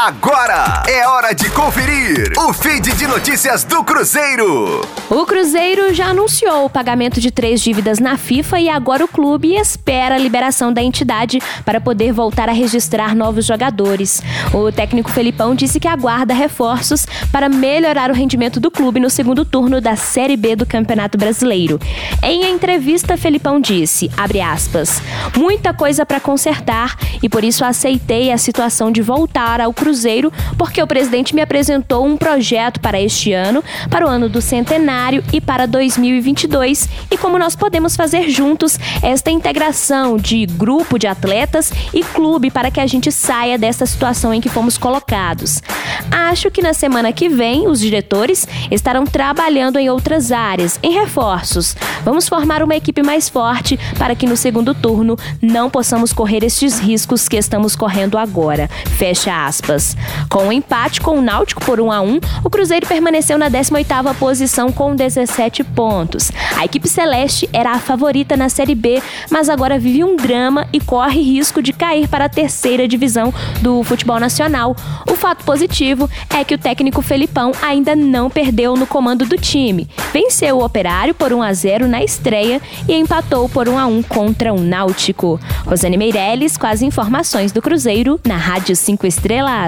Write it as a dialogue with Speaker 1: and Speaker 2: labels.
Speaker 1: Agora é hora de conferir o feed de notícias do Cruzeiro.
Speaker 2: O Cruzeiro já anunciou o pagamento de três dívidas na FIFA e agora o clube espera a liberação da entidade para poder voltar a registrar novos jogadores. O técnico Felipão disse que aguarda reforços para melhorar o rendimento do clube no segundo turno da Série B do Campeonato Brasileiro. Em entrevista, Felipão disse, aspas, muita coisa para consertar e por isso aceitei a situação de voltar ao Cruzeiro Cruzeiro, porque o presidente me apresentou um projeto para este ano, para o ano do centenário e para 2022, e como nós podemos fazer juntos esta integração de grupo de atletas e clube para que a gente saia dessa situação em que fomos colocados. Acho que na semana que vem os diretores estarão trabalhando em outras áreas, em reforços. Vamos formar uma equipe mais forte para que no segundo turno não possamos correr estes riscos que estamos correndo agora. Fecha aspas. Com o um empate com o Náutico por 1 a 1, o Cruzeiro permaneceu na 18ª posição com 17 pontos. A equipe celeste era a favorita na Série B, mas agora vive um drama e corre risco de cair para a terceira divisão do futebol nacional. O fato positivo é que o técnico Felipão ainda não perdeu no comando do time. Venceu o Operário por 1 a 0 na estreia e empatou por 1 a 1 contra o Náutico. Rosane Meirelles com as informações do Cruzeiro na Rádio 5 Estrelas.